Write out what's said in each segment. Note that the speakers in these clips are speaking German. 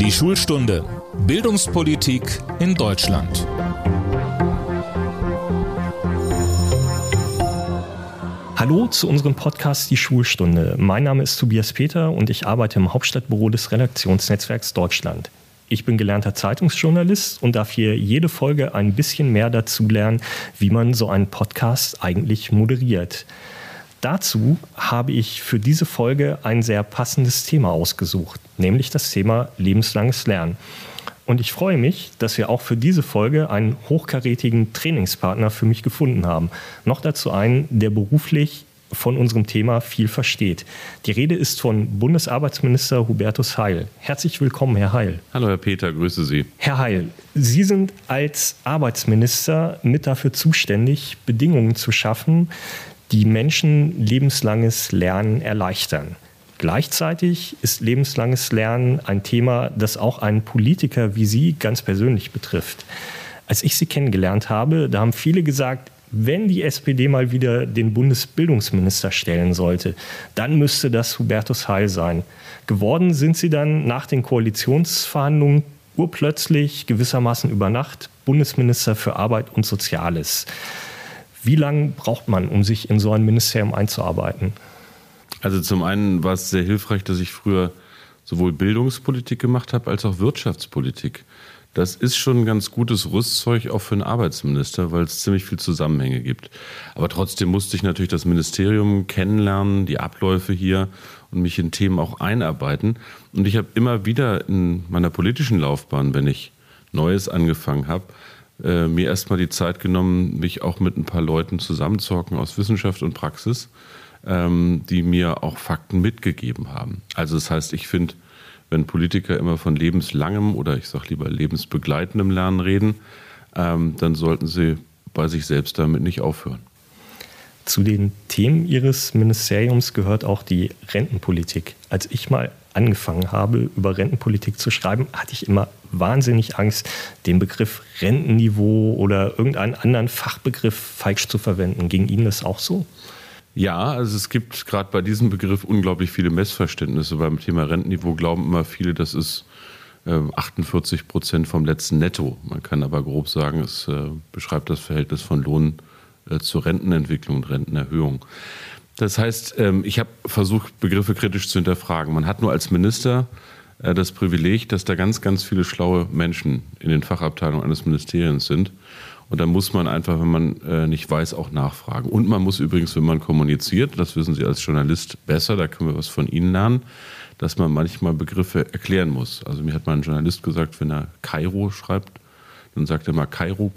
Die Schulstunde Bildungspolitik in Deutschland. Hallo zu unserem Podcast Die Schulstunde. Mein Name ist Tobias Peter und ich arbeite im Hauptstadtbüro des Redaktionsnetzwerks Deutschland. Ich bin gelernter Zeitungsjournalist und darf hier jede Folge ein bisschen mehr dazu lernen, wie man so einen Podcast eigentlich moderiert. Dazu habe ich für diese Folge ein sehr passendes Thema ausgesucht, nämlich das Thema lebenslanges Lernen. Und ich freue mich, dass wir auch für diese Folge einen hochkarätigen Trainingspartner für mich gefunden haben. Noch dazu einen, der beruflich von unserem Thema viel versteht. Die Rede ist von Bundesarbeitsminister Hubertus Heil. Herzlich willkommen, Herr Heil. Hallo, Herr Peter, grüße Sie. Herr Heil, Sie sind als Arbeitsminister mit dafür zuständig, Bedingungen zu schaffen, die Menschen lebenslanges Lernen erleichtern. Gleichzeitig ist lebenslanges Lernen ein Thema, das auch einen Politiker wie Sie ganz persönlich betrifft. Als ich Sie kennengelernt habe, da haben viele gesagt, wenn die SPD mal wieder den Bundesbildungsminister stellen sollte, dann müsste das Hubertus Heil sein. Geworden sind Sie dann nach den Koalitionsverhandlungen urplötzlich, gewissermaßen über Nacht, Bundesminister für Arbeit und Soziales. Wie lange braucht man, um sich in so ein Ministerium einzuarbeiten? Also zum einen war es sehr hilfreich, dass ich früher sowohl Bildungspolitik gemacht habe als auch Wirtschaftspolitik. Das ist schon ein ganz gutes Rüstzeug auch für einen Arbeitsminister, weil es ziemlich viel Zusammenhänge gibt. Aber trotzdem musste ich natürlich das Ministerium kennenlernen, die Abläufe hier und mich in Themen auch einarbeiten. Und ich habe immer wieder in meiner politischen Laufbahn, wenn ich Neues angefangen habe, äh, mir erstmal die Zeit genommen, mich auch mit ein paar Leuten zusammenzuhocken aus Wissenschaft und Praxis, ähm, die mir auch Fakten mitgegeben haben. Also das heißt, ich finde, wenn Politiker immer von lebenslangem oder ich sage lieber lebensbegleitendem Lernen reden, ähm, dann sollten sie bei sich selbst damit nicht aufhören. Zu den Themen Ihres Ministeriums gehört auch die Rentenpolitik. Als ich mal angefangen habe, über Rentenpolitik zu schreiben, hatte ich immer wahnsinnig Angst, den Begriff Rentenniveau oder irgendeinen anderen Fachbegriff falsch zu verwenden. Ging Ihnen das auch so? Ja, also es gibt gerade bei diesem Begriff unglaublich viele Messverständnisse. Beim Thema Rentenniveau glauben immer viele, das ist 48 ähm, Prozent vom letzten Netto. Man kann aber grob sagen, es äh, beschreibt das Verhältnis von Lohn äh, zur Rentenentwicklung und Rentenerhöhung. Das heißt, ähm, ich habe versucht, Begriffe kritisch zu hinterfragen. Man hat nur als Minister äh, das Privileg, dass da ganz, ganz viele schlaue Menschen in den Fachabteilungen eines Ministeriums sind. Und da muss man einfach, wenn man äh, nicht weiß, auch nachfragen. Und man muss übrigens, wenn man kommuniziert, das wissen Sie als Journalist besser, da können wir was von Ihnen lernen, dass man manchmal Begriffe erklären muss. Also mir hat mal ein Journalist gesagt, wenn er Kairo schreibt, dann sagt er mal Kairo,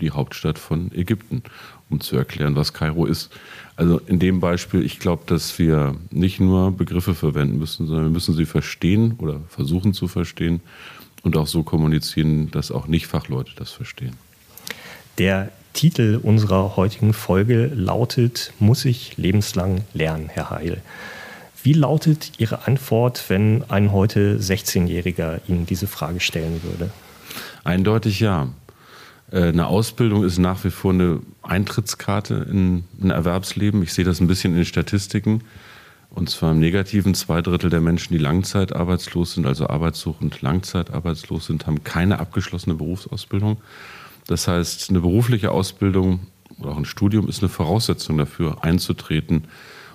die Hauptstadt von Ägypten, um zu erklären, was Kairo ist. Also in dem Beispiel, ich glaube, dass wir nicht nur Begriffe verwenden müssen, sondern wir müssen sie verstehen oder versuchen zu verstehen und auch so kommunizieren, dass auch Nicht-Fachleute das verstehen. Der Titel unserer heutigen Folge lautet Muss ich lebenslang lernen, Herr Heil? Wie lautet Ihre Antwort, wenn ein heute 16-Jähriger Ihnen diese Frage stellen würde? Eindeutig ja. Äh, eine Ausbildung ist nach wie vor eine Eintrittskarte in ein Erwerbsleben. Ich sehe das ein bisschen in den Statistiken. Und zwar im Negativen. Zwei Drittel der Menschen, die langzeitarbeitslos sind, also arbeitssuchend langzeitarbeitslos sind, haben keine abgeschlossene Berufsausbildung. Das heißt, eine berufliche Ausbildung oder auch ein Studium ist eine Voraussetzung dafür, einzutreten,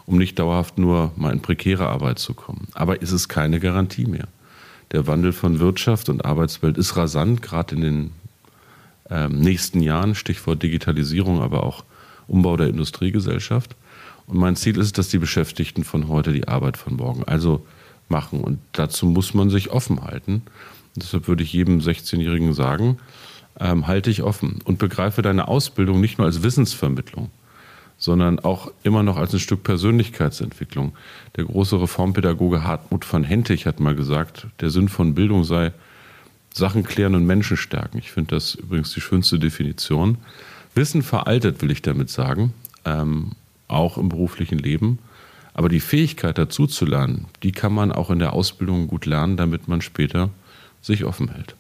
um nicht dauerhaft nur mal in prekäre Arbeit zu kommen. Aber ist es keine Garantie mehr. Der Wandel von Wirtschaft und Arbeitswelt ist rasant, gerade in den ähm, nächsten Jahren, Stichwort Digitalisierung, aber auch Umbau der Industriegesellschaft. Und mein Ziel ist, dass die Beschäftigten von heute die Arbeit von morgen also machen. Und dazu muss man sich offen halten. Und deshalb würde ich jedem 16-Jährigen sagen, ähm, halte ich offen und begreife deine Ausbildung nicht nur als Wissensvermittlung, sondern auch immer noch als ein Stück Persönlichkeitsentwicklung. Der große Reformpädagoge Hartmut von Hentig hat mal gesagt, der Sinn von Bildung sei Sachen klären und Menschen stärken. Ich finde das übrigens die schönste Definition. Wissen veraltet, will ich damit sagen, ähm, auch im beruflichen Leben. Aber die Fähigkeit dazu zu lernen, die kann man auch in der Ausbildung gut lernen, damit man später sich offen hält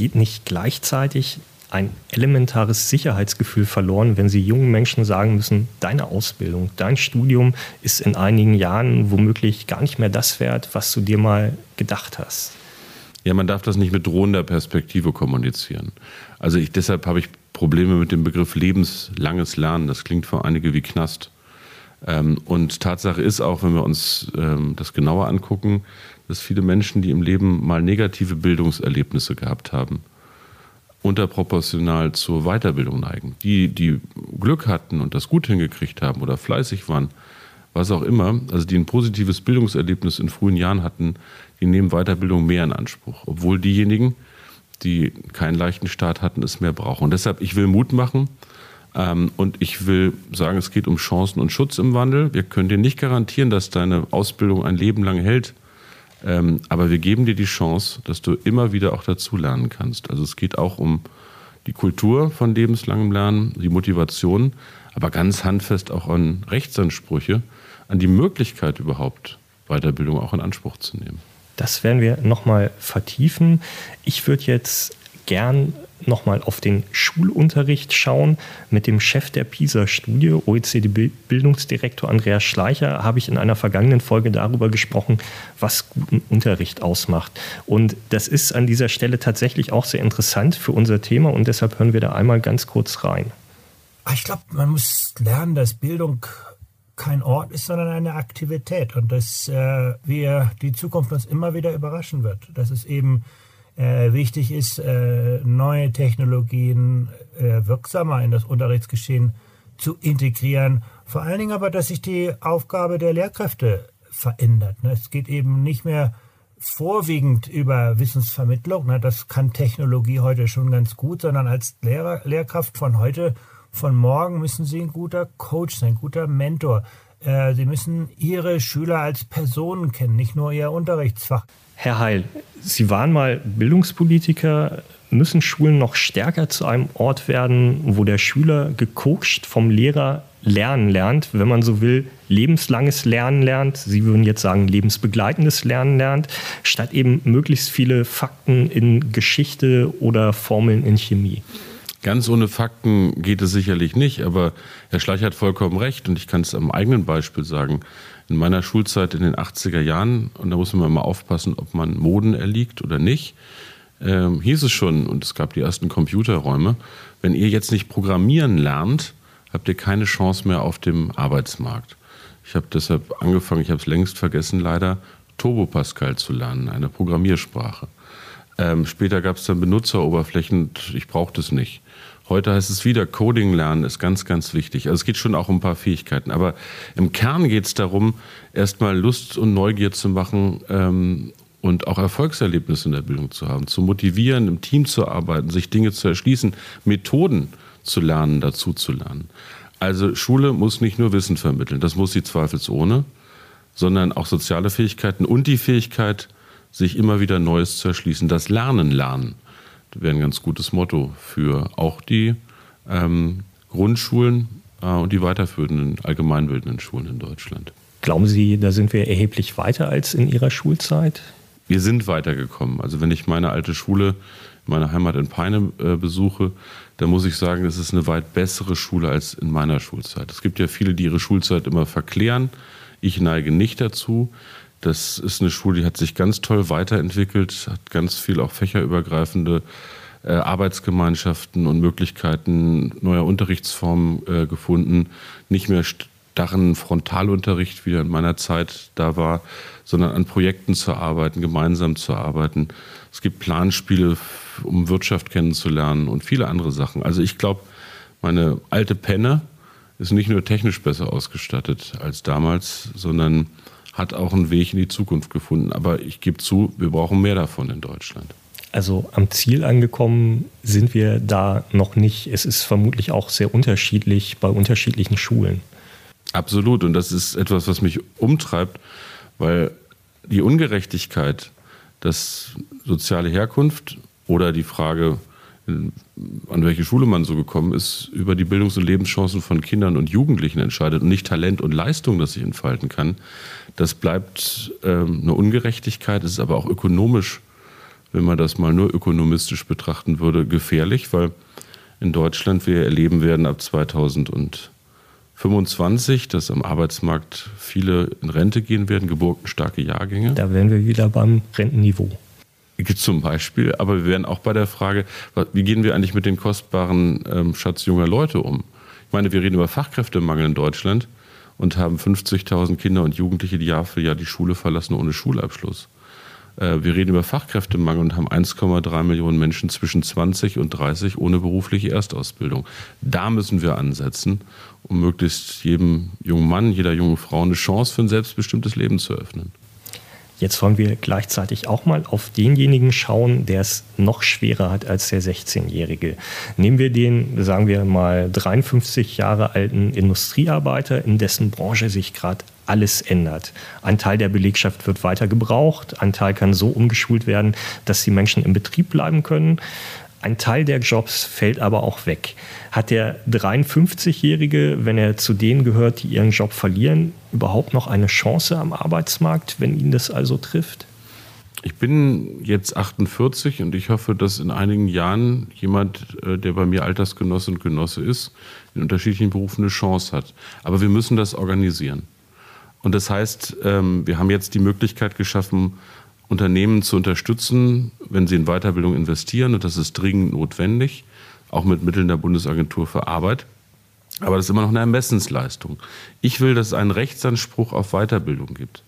geht nicht gleichzeitig ein elementares Sicherheitsgefühl verloren, wenn sie jungen Menschen sagen müssen, deine Ausbildung, dein Studium ist in einigen Jahren womöglich gar nicht mehr das wert, was du dir mal gedacht hast. Ja, man darf das nicht mit drohender Perspektive kommunizieren. Also ich, deshalb habe ich Probleme mit dem Begriff lebenslanges Lernen. Das klingt für einige wie Knast. Ähm, und Tatsache ist auch, wenn wir uns ähm, das genauer angucken, dass viele Menschen, die im Leben mal negative Bildungserlebnisse gehabt haben, unterproportional zur Weiterbildung neigen. Die, die Glück hatten und das gut hingekriegt haben oder fleißig waren, was auch immer, also die ein positives Bildungserlebnis in frühen Jahren hatten, die nehmen Weiterbildung mehr in Anspruch. Obwohl diejenigen, die keinen leichten Start hatten, es mehr brauchen. Und deshalb, ich will Mut machen ähm, und ich will sagen, es geht um Chancen und Schutz im Wandel. Wir können dir nicht garantieren, dass deine Ausbildung ein Leben lang hält. Ähm, aber wir geben dir die Chance, dass du immer wieder auch dazulernen kannst. Also es geht auch um die Kultur von lebenslangem Lernen, die Motivation, aber ganz handfest auch an Rechtsansprüche, an die Möglichkeit überhaupt, Weiterbildung auch in Anspruch zu nehmen. Das werden wir nochmal vertiefen. Ich würde jetzt gern nochmal auf den Schulunterricht schauen. Mit dem Chef der PISA-Studie, OECD-Bildungsdirektor Andreas Schleicher, habe ich in einer vergangenen Folge darüber gesprochen, was guten Unterricht ausmacht. Und das ist an dieser Stelle tatsächlich auch sehr interessant für unser Thema und deshalb hören wir da einmal ganz kurz rein. Ich glaube, man muss lernen, dass Bildung kein Ort ist, sondern eine Aktivität und dass äh, wir die Zukunft uns immer wieder überraschen wird. Dass es eben äh, wichtig ist, äh, neue Technologien äh, wirksamer in das Unterrichtsgeschehen zu integrieren. Vor allen Dingen aber, dass sich die Aufgabe der Lehrkräfte verändert. Ne? Es geht eben nicht mehr vorwiegend über Wissensvermittlung. Ne? Das kann Technologie heute schon ganz gut, sondern als Lehrer, Lehrkraft von heute von morgen müssen Sie ein guter Coach sein, ein guter Mentor. Äh, Sie müssen Ihre Schüler als Personen kennen, nicht nur Ihr Unterrichtsfach. Herr Heil, Sie waren mal Bildungspolitiker. Müssen Schulen noch stärker zu einem Ort werden, wo der Schüler gecoacht vom Lehrer lernen lernt, wenn man so will, lebenslanges Lernen lernt. Sie würden jetzt sagen, lebensbegleitendes Lernen lernt, statt eben möglichst viele Fakten in Geschichte oder Formeln in Chemie. Ganz ohne Fakten geht es sicherlich nicht, aber Herr Schleich hat vollkommen recht und ich kann es am eigenen Beispiel sagen. In meiner Schulzeit in den 80er Jahren, und da muss man mal aufpassen, ob man Moden erliegt oder nicht, ähm, hieß es schon, und es gab die ersten Computerräume, wenn ihr jetzt nicht programmieren lernt, habt ihr keine Chance mehr auf dem Arbeitsmarkt. Ich habe deshalb angefangen, ich habe es längst vergessen leider, Turbo Pascal zu lernen, eine Programmiersprache. Ähm, später gab es dann Benutzeroberflächen, ich brauchte es nicht. Heute heißt es wieder, Coding lernen ist ganz, ganz wichtig. Also es geht schon auch um ein paar Fähigkeiten. Aber im Kern geht es darum, erstmal Lust und Neugier zu machen ähm, und auch Erfolgserlebnisse in der Bildung zu haben, zu motivieren, im Team zu arbeiten, sich Dinge zu erschließen, Methoden zu lernen, dazu zu lernen. Also Schule muss nicht nur Wissen vermitteln, das muss sie zweifelsohne, sondern auch soziale Fähigkeiten und die Fähigkeit, sich immer wieder Neues zu erschließen, das Lernen lernen wäre ein ganz gutes Motto für auch die ähm, Grundschulen äh, und die weiterführenden allgemeinbildenden Schulen in Deutschland. Glauben Sie, da sind wir erheblich weiter als in Ihrer Schulzeit? Wir sind weitergekommen. Also wenn ich meine alte Schule, meine Heimat in Peine äh, besuche, dann muss ich sagen, es ist eine weit bessere Schule als in meiner Schulzeit. Es gibt ja viele, die ihre Schulzeit immer verklären. Ich neige nicht dazu. Das ist eine Schule, die hat sich ganz toll weiterentwickelt, hat ganz viel auch fächerübergreifende äh, Arbeitsgemeinschaften und Möglichkeiten neuer Unterrichtsformen äh, gefunden. Nicht mehr starren Frontalunterricht, wie er in meiner Zeit da war, sondern an Projekten zu arbeiten, gemeinsam zu arbeiten. Es gibt Planspiele, um Wirtschaft kennenzulernen und viele andere Sachen. Also ich glaube, meine alte Penne ist nicht nur technisch besser ausgestattet als damals, sondern hat auch einen Weg in die Zukunft gefunden. Aber ich gebe zu, wir brauchen mehr davon in Deutschland. Also am Ziel angekommen sind wir da noch nicht. Es ist vermutlich auch sehr unterschiedlich bei unterschiedlichen Schulen. Absolut. Und das ist etwas, was mich umtreibt, weil die Ungerechtigkeit, dass soziale Herkunft oder die Frage, an welche Schule man so gekommen ist, über die Bildungs- und Lebenschancen von Kindern und Jugendlichen entscheidet und nicht Talent und Leistung, das sich entfalten kann. Das bleibt ähm, eine Ungerechtigkeit, es ist aber auch ökonomisch wenn man das mal nur ökonomistisch betrachten würde, gefährlich, weil in Deutschland wir erleben werden ab 2025, dass am Arbeitsmarkt viele in Rente gehen werden, geburtenstarke Jahrgänge. Da wären wir wieder beim Rentenniveau. Zum Beispiel, aber wir wären auch bei der Frage, wie gehen wir eigentlich mit den kostbaren ähm, Schatz junger Leute um? Ich meine, wir reden über Fachkräftemangel in Deutschland und haben 50.000 Kinder und Jugendliche, die Jahr für Jahr die Schule verlassen ohne Schulabschluss. Äh, wir reden über Fachkräftemangel und haben 1,3 Millionen Menschen zwischen 20 und 30 ohne berufliche Erstausbildung. Da müssen wir ansetzen, um möglichst jedem jungen Mann, jeder jungen Frau eine Chance für ein selbstbestimmtes Leben zu öffnen. Jetzt wollen wir gleichzeitig auch mal auf denjenigen schauen, der es noch schwerer hat als der 16-Jährige. Nehmen wir den, sagen wir mal, 53 Jahre alten Industriearbeiter, in dessen Branche sich gerade alles ändert. Ein Teil der Belegschaft wird weiter gebraucht, ein Teil kann so umgeschult werden, dass die Menschen im Betrieb bleiben können. Ein Teil der Jobs fällt aber auch weg. Hat der 53-Jährige, wenn er zu denen gehört, die ihren Job verlieren, überhaupt noch eine Chance am Arbeitsmarkt, wenn ihn das also trifft? Ich bin jetzt 48 und ich hoffe, dass in einigen Jahren jemand, äh, der bei mir Altersgenosse und Genosse ist, in unterschiedlichen Berufen eine Chance hat. Aber wir müssen das organisieren. Und das heißt, ähm, wir haben jetzt die Möglichkeit geschaffen, Unternehmen zu unterstützen, wenn sie in Weiterbildung investieren. Und das ist dringend notwendig, auch mit Mitteln der Bundesagentur für Arbeit. Aber das ist immer noch eine Ermessensleistung. Ich will, dass es einen Rechtsanspruch auf Weiterbildung gibt.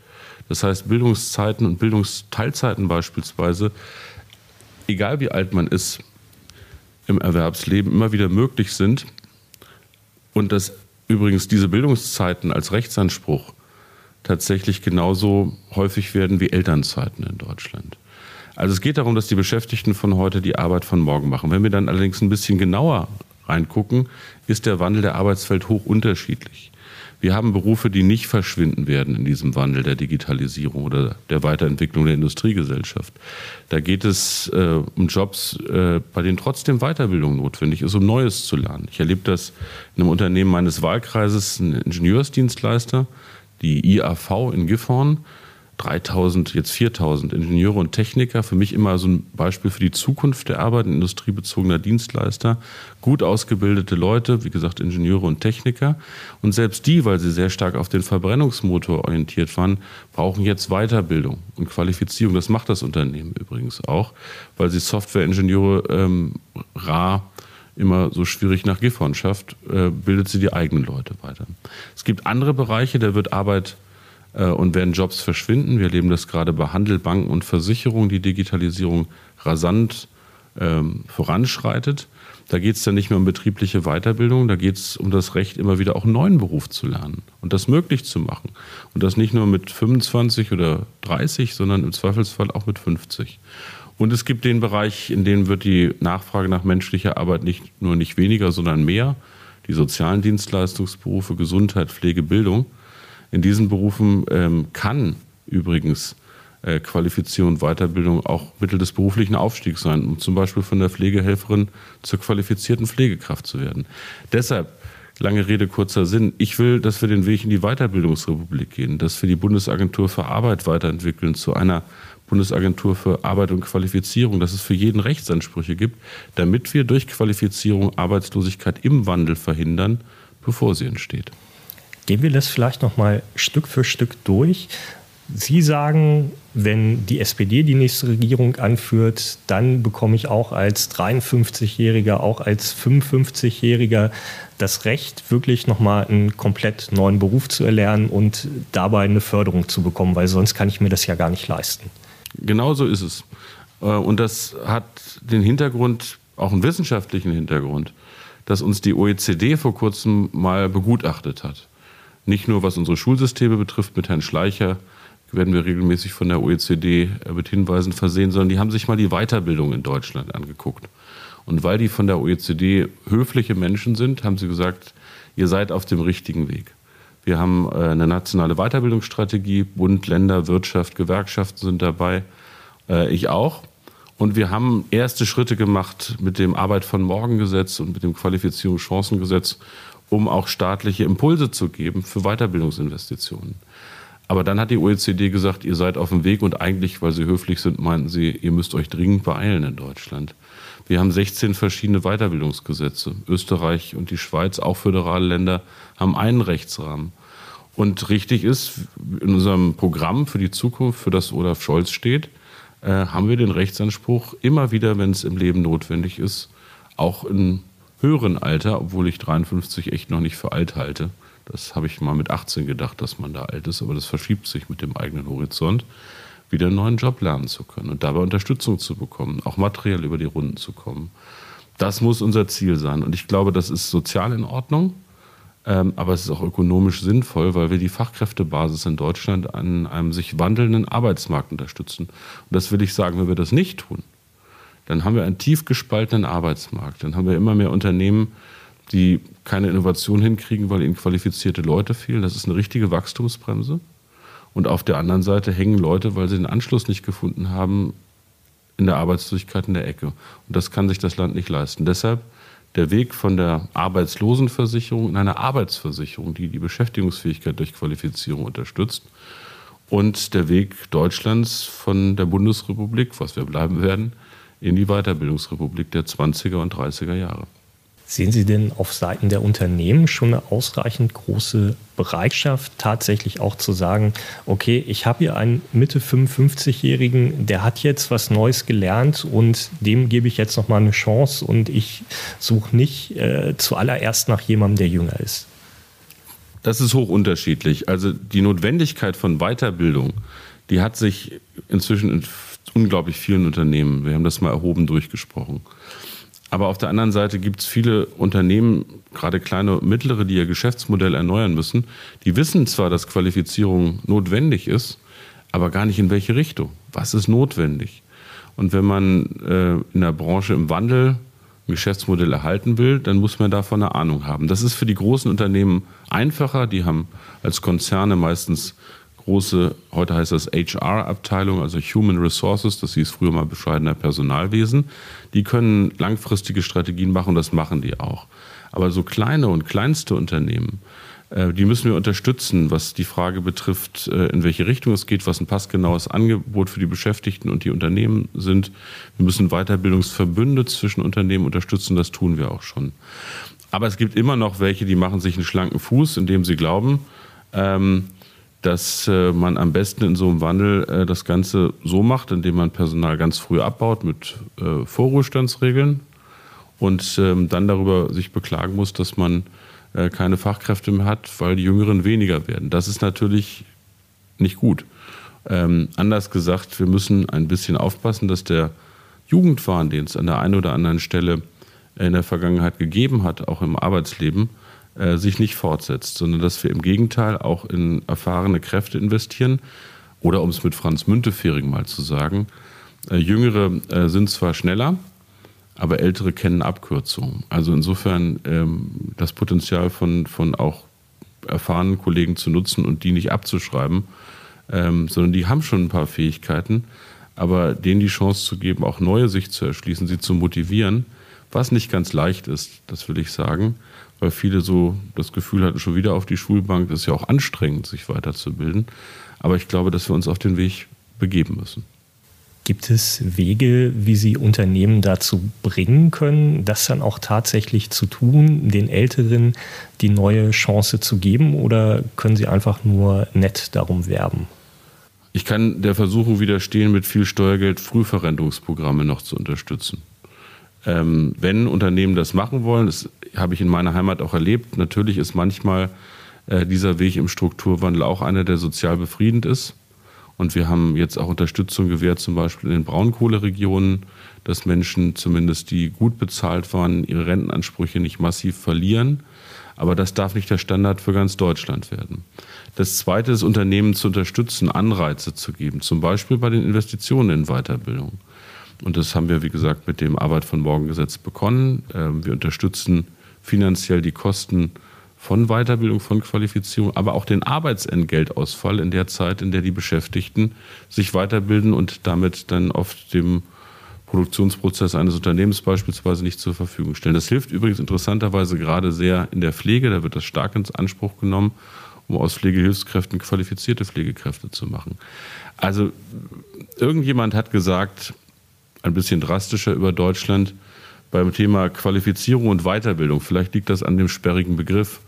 Das heißt, Bildungszeiten und Bildungsteilzeiten beispielsweise, egal wie alt man ist, im Erwerbsleben immer wieder möglich sind. Und dass übrigens diese Bildungszeiten als Rechtsanspruch tatsächlich genauso häufig werden wie Elternzeiten in Deutschland. Also es geht darum, dass die Beschäftigten von heute die Arbeit von morgen machen. Wenn wir dann allerdings ein bisschen genauer reingucken, ist der Wandel der Arbeitswelt hoch unterschiedlich. Wir haben Berufe, die nicht verschwinden werden in diesem Wandel der Digitalisierung oder der Weiterentwicklung der Industriegesellschaft. Da geht es äh, um Jobs, äh, bei denen trotzdem Weiterbildung notwendig ist, um Neues zu lernen. Ich erlebe das in einem Unternehmen meines Wahlkreises, ein Ingenieursdienstleister, die IAV in Gifhorn. 3000, jetzt 4000 Ingenieure und Techniker. Für mich immer so ein Beispiel für die Zukunft der Arbeit, ein industriebezogener Dienstleister. Gut ausgebildete Leute, wie gesagt, Ingenieure und Techniker. Und selbst die, weil sie sehr stark auf den Verbrennungsmotor orientiert waren, brauchen jetzt Weiterbildung und Qualifizierung. Das macht das Unternehmen übrigens auch, weil sie Softwareingenieure ähm, rar immer so schwierig nach Gifhorn schafft, äh, bildet sie die eigenen Leute weiter. Es gibt andere Bereiche, da wird Arbeit äh, und werden Jobs verschwinden. Wir erleben das gerade bei Handel, Banken und Versicherungen, die Digitalisierung rasant ähm, voranschreitet. Da geht es dann nicht mehr um betriebliche Weiterbildung, da geht es um das Recht, immer wieder auch einen neuen Beruf zu lernen und das möglich zu machen. Und das nicht nur mit 25 oder 30, sondern im Zweifelsfall auch mit 50. Und es gibt den Bereich, in dem wird die Nachfrage nach menschlicher Arbeit nicht nur nicht weniger, sondern mehr. Die sozialen Dienstleistungsberufe, Gesundheit, Pflege, Bildung. In diesen Berufen ähm, kann übrigens äh, Qualifizierung und Weiterbildung auch Mittel des beruflichen Aufstiegs sein, um zum Beispiel von der Pflegehelferin zur qualifizierten Pflegekraft zu werden. Deshalb, lange Rede, kurzer Sinn, ich will, dass wir den Weg in die Weiterbildungsrepublik gehen, dass wir die Bundesagentur für Arbeit weiterentwickeln zu einer Bundesagentur für Arbeit und Qualifizierung, dass es für jeden Rechtsansprüche gibt, damit wir durch Qualifizierung Arbeitslosigkeit im Wandel verhindern, bevor sie entsteht. Gehen wir das vielleicht noch mal Stück für Stück durch. Sie sagen, wenn die SPD die nächste Regierung anführt, dann bekomme ich auch als 53-Jähriger, auch als 55-Jähriger das Recht, wirklich nochmal einen komplett neuen Beruf zu erlernen und dabei eine Förderung zu bekommen, weil sonst kann ich mir das ja gar nicht leisten. Genau so ist es. Äh, und das hat den Hintergrund, auch einen wissenschaftlichen Hintergrund, dass uns die OECD vor kurzem mal begutachtet hat. Nicht nur was unsere Schulsysteme betrifft, mit Herrn Schleicher werden wir regelmäßig von der OECD äh, mit Hinweisen versehen, sondern die haben sich mal die Weiterbildung in Deutschland angeguckt. Und weil die von der OECD höfliche Menschen sind, haben sie gesagt, ihr seid auf dem richtigen Weg. Wir haben äh, eine nationale Weiterbildungsstrategie, Bund, Länder, Wirtschaft, Gewerkschaften sind dabei, äh, ich auch. Und wir haben erste Schritte gemacht mit dem Arbeit von Morgen Gesetz und mit dem Qualifizierungschancengesetz, um auch staatliche Impulse zu geben für Weiterbildungsinvestitionen. Aber dann hat die OECD gesagt, ihr seid auf dem Weg und eigentlich, weil sie höflich sind, meinten sie, ihr müsst euch dringend beeilen in Deutschland. Wir haben 16 verschiedene Weiterbildungsgesetze. Österreich und die Schweiz, auch föderale Länder, haben einen Rechtsrahmen. Und richtig ist, in unserem Programm für die Zukunft, für das Olaf Scholz steht, äh, haben wir den Rechtsanspruch, immer wieder, wenn es im Leben notwendig ist, auch im höheren Alter, obwohl ich 53 echt noch nicht für alt halte. Das habe ich mal mit 18 gedacht, dass man da alt ist, aber das verschiebt sich mit dem eigenen Horizont, wieder einen neuen Job lernen zu können und dabei Unterstützung zu bekommen, auch materiell über die Runden zu kommen. Das muss unser Ziel sein. Und ich glaube, das ist sozial in Ordnung. Ähm, aber es ist auch ökonomisch sinnvoll, weil wir die Fachkräftebasis in Deutschland an einem sich wandelnden Arbeitsmarkt unterstützen. Und das will ich sagen, wenn wir das nicht tun, dann haben wir einen tief gespaltenen Arbeitsmarkt. Dann haben wir immer mehr Unternehmen, die keine Innovation hinkriegen, weil ihnen qualifizierte Leute fehlen. Das ist eine richtige Wachstumsbremse. Und auf der anderen Seite hängen Leute, weil sie den Anschluss nicht gefunden haben, in der Arbeitslosigkeit in der Ecke. Und das kann sich das Land nicht leisten. Deshalb der Weg von der Arbeitslosenversicherung in eine Arbeitsversicherung, die die Beschäftigungsfähigkeit durch Qualifizierung unterstützt, und der Weg Deutschlands von der Bundesrepublik, was wir bleiben werden, in die Weiterbildungsrepublik der 20er und 30er Jahre. Sehen Sie denn auf Seiten der Unternehmen schon eine ausreichend große Bereitschaft, tatsächlich auch zu sagen, okay, ich habe hier einen Mitte 55-Jährigen, der hat jetzt was Neues gelernt und dem gebe ich jetzt nochmal eine Chance und ich suche nicht äh, zuallererst nach jemandem, der jünger ist? Das ist hoch unterschiedlich. Also die Notwendigkeit von Weiterbildung, die hat sich inzwischen in unglaublich vielen Unternehmen, wir haben das mal erhoben durchgesprochen. Aber auf der anderen Seite gibt es viele Unternehmen, gerade kleine und mittlere, die ihr Geschäftsmodell erneuern müssen. Die wissen zwar, dass Qualifizierung notwendig ist, aber gar nicht in welche Richtung. Was ist notwendig? Und wenn man äh, in der Branche im Wandel ein Geschäftsmodell erhalten will, dann muss man davon eine Ahnung haben. Das ist für die großen Unternehmen einfacher. Die haben als Konzerne meistens große, heute heißt das HR-Abteilung, also Human Resources, das hieß früher mal bescheidener Personalwesen, die können langfristige Strategien machen das machen die auch. Aber so kleine und kleinste Unternehmen, äh, die müssen wir unterstützen, was die Frage betrifft, äh, in welche Richtung es geht, was ein passgenaues Angebot für die Beschäftigten und die Unternehmen sind. Wir müssen Weiterbildungsverbünde zwischen Unternehmen unterstützen, das tun wir auch schon. Aber es gibt immer noch welche, die machen sich einen schlanken Fuß, indem sie glauben, ähm, dass äh, man am besten in so einem Wandel äh, das Ganze so macht, indem man Personal ganz früh abbaut mit äh, Vorruhestandsregeln und ähm, dann darüber sich beklagen muss, dass man äh, keine Fachkräfte mehr hat, weil die Jüngeren weniger werden. Das ist natürlich nicht gut. Ähm, anders gesagt, wir müssen ein bisschen aufpassen, dass der Jugendwahn, den es an der einen oder anderen Stelle in der Vergangenheit gegeben hat, auch im Arbeitsleben, äh, sich nicht fortsetzt, sondern dass wir im Gegenteil auch in erfahrene Kräfte investieren. Oder um es mit Franz Müntefering mal zu sagen, äh, Jüngere äh, sind zwar schneller, aber Ältere kennen Abkürzungen. Also insofern ähm, das Potenzial von, von auch erfahrenen Kollegen zu nutzen und die nicht abzuschreiben, ähm, sondern die haben schon ein paar Fähigkeiten, aber denen die Chance zu geben, auch neue sich zu erschließen, sie zu motivieren, was nicht ganz leicht ist, das will ich sagen weil viele so das Gefühl hatten, schon wieder auf die Schulbank. Das ist ja auch anstrengend, sich weiterzubilden. Aber ich glaube, dass wir uns auf den Weg begeben müssen. Gibt es Wege, wie Sie Unternehmen dazu bringen können, das dann auch tatsächlich zu tun, den Älteren die neue Chance zu geben? Oder können Sie einfach nur nett darum werben? Ich kann der Versuchung widerstehen, mit viel Steuergeld Frühverrentungsprogramme noch zu unterstützen. Ähm, wenn Unternehmen das machen wollen, das habe ich in meiner Heimat auch erlebt, natürlich ist manchmal äh, dieser Weg im Strukturwandel auch einer, der sozial befriedend ist. Und wir haben jetzt auch Unterstützung gewährt, zum Beispiel in den Braunkohleregionen, dass Menschen, zumindest die gut bezahlt waren, ihre Rentenansprüche nicht massiv verlieren. Aber das darf nicht der Standard für ganz Deutschland werden. Das Zweite ist, Unternehmen zu unterstützen, Anreize zu geben, zum Beispiel bei den Investitionen in Weiterbildung. Und das haben wir, wie gesagt, mit dem Arbeit von Morgen Gesetz begonnen. Ähm, wir unterstützen finanziell die Kosten von Weiterbildung, von Qualifizierung, aber auch den Arbeitsentgeltausfall in der Zeit, in der die Beschäftigten sich weiterbilden und damit dann oft dem Produktionsprozess eines Unternehmens beispielsweise nicht zur Verfügung stellen. Das hilft übrigens interessanterweise gerade sehr in der Pflege, da wird das stark ins Anspruch genommen um aus Pflegehilfskräften qualifizierte Pflegekräfte zu machen. Also irgendjemand hat gesagt, ein bisschen drastischer über Deutschland, beim Thema Qualifizierung und Weiterbildung, vielleicht liegt das an dem sperrigen Begriff,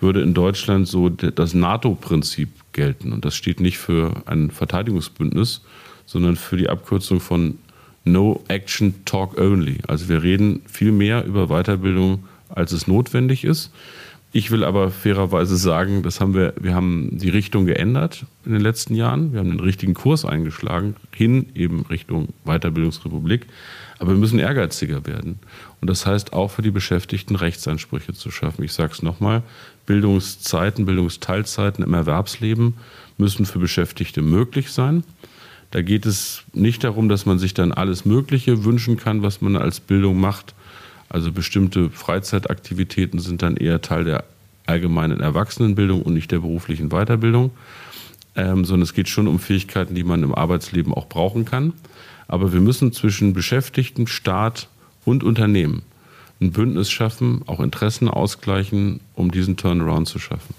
würde in Deutschland so das NATO-Prinzip gelten. Und das steht nicht für ein Verteidigungsbündnis, sondern für die Abkürzung von No Action Talk Only. Also wir reden viel mehr über Weiterbildung, als es notwendig ist. Ich will aber fairerweise sagen, das haben wir, wir haben die Richtung geändert in den letzten Jahren. Wir haben den richtigen Kurs eingeschlagen, hin eben Richtung Weiterbildungsrepublik. Aber wir müssen ehrgeiziger werden. Und das heißt auch für die Beschäftigten Rechtsansprüche zu schaffen. Ich sage es nochmal, Bildungszeiten, Bildungsteilzeiten im Erwerbsleben müssen für Beschäftigte möglich sein. Da geht es nicht darum, dass man sich dann alles Mögliche wünschen kann, was man als Bildung macht, also bestimmte Freizeitaktivitäten sind dann eher Teil der allgemeinen Erwachsenenbildung und nicht der beruflichen Weiterbildung, ähm, sondern es geht schon um Fähigkeiten, die man im Arbeitsleben auch brauchen kann. Aber wir müssen zwischen Beschäftigten, Staat und Unternehmen ein Bündnis schaffen, auch Interessen ausgleichen, um diesen Turnaround zu schaffen.